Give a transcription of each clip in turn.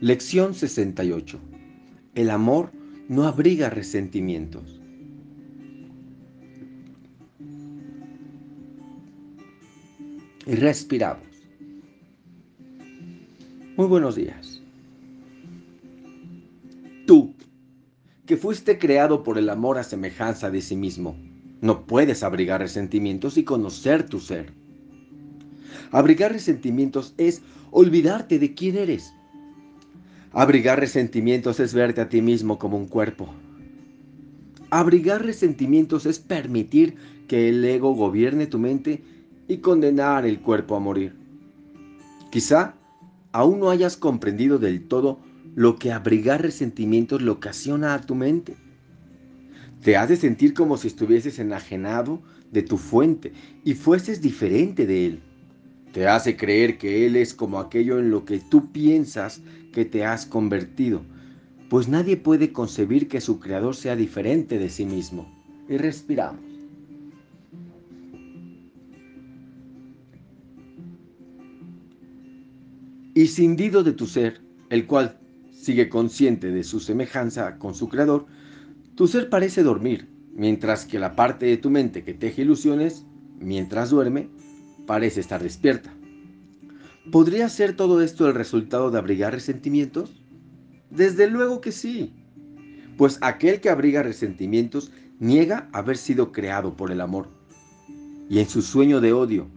Lección 68. El amor no abriga resentimientos. Y respiramos. Muy buenos días. Tú, que fuiste creado por el amor a semejanza de sí mismo, no puedes abrigar resentimientos y conocer tu ser. Abrigar resentimientos es olvidarte de quién eres. Abrigar resentimientos es verte a ti mismo como un cuerpo. Abrigar resentimientos es permitir que el ego gobierne tu mente y condenar el cuerpo a morir. Quizá aún no hayas comprendido del todo lo que abrigar resentimientos le ocasiona a tu mente. Te hace sentir como si estuvieses enajenado de tu fuente y fueses diferente de él. Te hace creer que Él es como aquello en lo que tú piensas que te has convertido, pues nadie puede concebir que su creador sea diferente de sí mismo. Y respiramos. Y cindido de tu ser, el cual sigue consciente de su semejanza con su creador, tu ser parece dormir, mientras que la parte de tu mente que teje ilusiones, mientras duerme, parece estar despierta. ¿Podría ser todo esto el resultado de abrigar resentimientos? Desde luego que sí, pues aquel que abriga resentimientos niega haber sido creado por el amor. Y en su sueño de odio,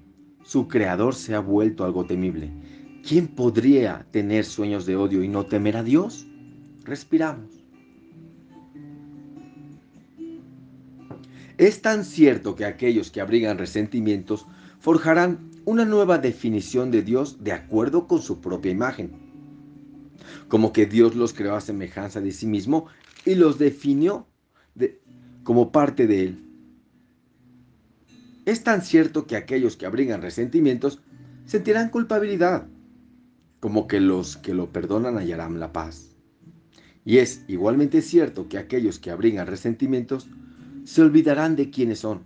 su creador se ha vuelto algo temible. ¿Quién podría tener sueños de odio y no temer a Dios? Respiramos. Es tan cierto que aquellos que abrigan resentimientos forjarán una nueva definición de Dios de acuerdo con su propia imagen. Como que Dios los creó a semejanza de sí mismo y los definió como parte de Él. Es tan cierto que aquellos que abrigan resentimientos sentirán culpabilidad, como que los que lo perdonan hallarán la paz. Y es igualmente cierto que aquellos que abrigan resentimientos se olvidarán de quiénes son,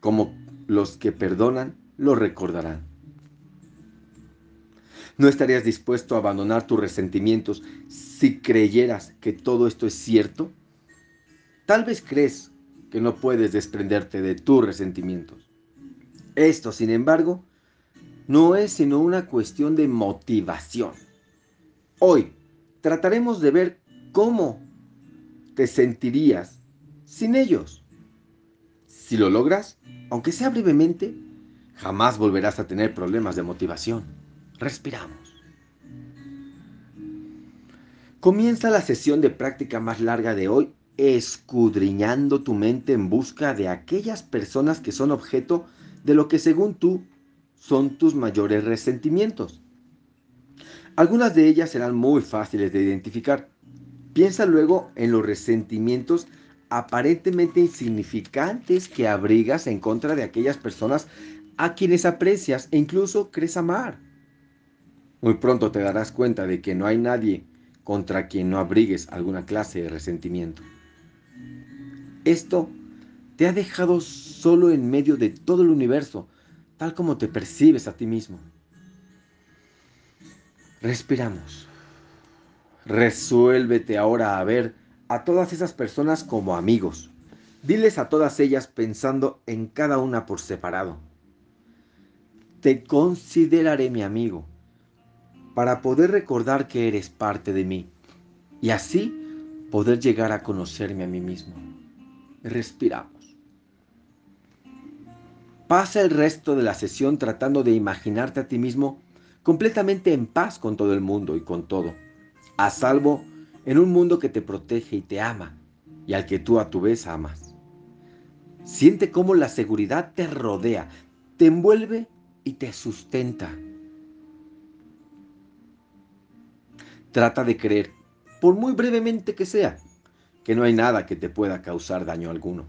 como los que perdonan lo recordarán. ¿No estarías dispuesto a abandonar tus resentimientos si creyeras que todo esto es cierto? Tal vez crees que no puedes desprenderte de tus resentimientos. Esto, sin embargo, no es sino una cuestión de motivación. Hoy trataremos de ver cómo te sentirías sin ellos. Si lo logras, aunque sea brevemente, jamás volverás a tener problemas de motivación. Respiramos. Comienza la sesión de práctica más larga de hoy escudriñando tu mente en busca de aquellas personas que son objeto de lo que según tú son tus mayores resentimientos. Algunas de ellas serán muy fáciles de identificar. Piensa luego en los resentimientos aparentemente insignificantes que abrigas en contra de aquellas personas a quienes aprecias e incluso crees amar. Muy pronto te darás cuenta de que no hay nadie contra quien no abrigues alguna clase de resentimiento. Esto te ha dejado solo en medio de todo el universo, tal como te percibes a ti mismo. Respiramos. Resuélvete ahora a ver a todas esas personas como amigos. Diles a todas ellas pensando en cada una por separado te consideraré mi amigo, para poder recordar que eres parte de mí y así poder llegar a conocerme a mí mismo. Respiramos. Pasa el resto de la sesión tratando de imaginarte a ti mismo completamente en paz con todo el mundo y con todo, a salvo en un mundo que te protege y te ama y al que tú a tu vez amas. Siente cómo la seguridad te rodea, te envuelve y te sustenta. Trata de creer, por muy brevemente que sea, que no hay nada que te pueda causar daño alguno.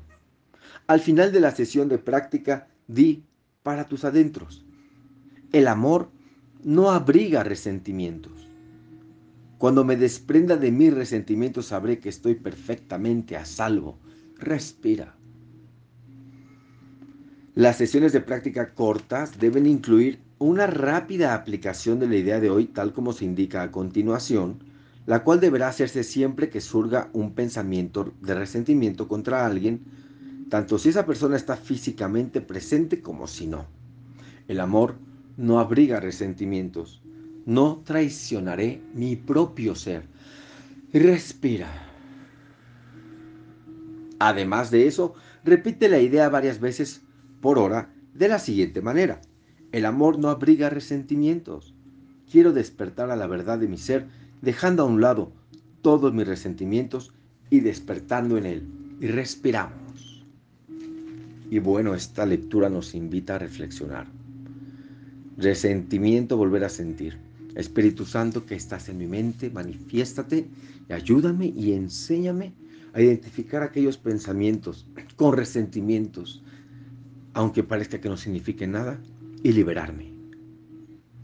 Al final de la sesión de práctica, di para tus adentros. El amor no abriga resentimientos. Cuando me desprenda de mis resentimientos sabré que estoy perfectamente a salvo. Respira. Las sesiones de práctica cortas deben incluir una rápida aplicación de la idea de hoy tal como se indica a continuación, la cual deberá hacerse siempre que surga un pensamiento de resentimiento contra alguien, tanto si esa persona está físicamente presente como si no. El amor no abriga resentimientos. No traicionaré mi propio ser. Respira. Además de eso, repite la idea varias veces por hora de la siguiente manera. El amor no abriga resentimientos. Quiero despertar a la verdad de mi ser, dejando a un lado todos mis resentimientos y despertando en él. Y respiramos. Y bueno, esta lectura nos invita a reflexionar. Resentimiento volver a sentir. Espíritu Santo que estás en mi mente, manifiéstate y ayúdame y enséñame a identificar aquellos pensamientos con resentimientos, aunque parezca que no signifique nada, y liberarme.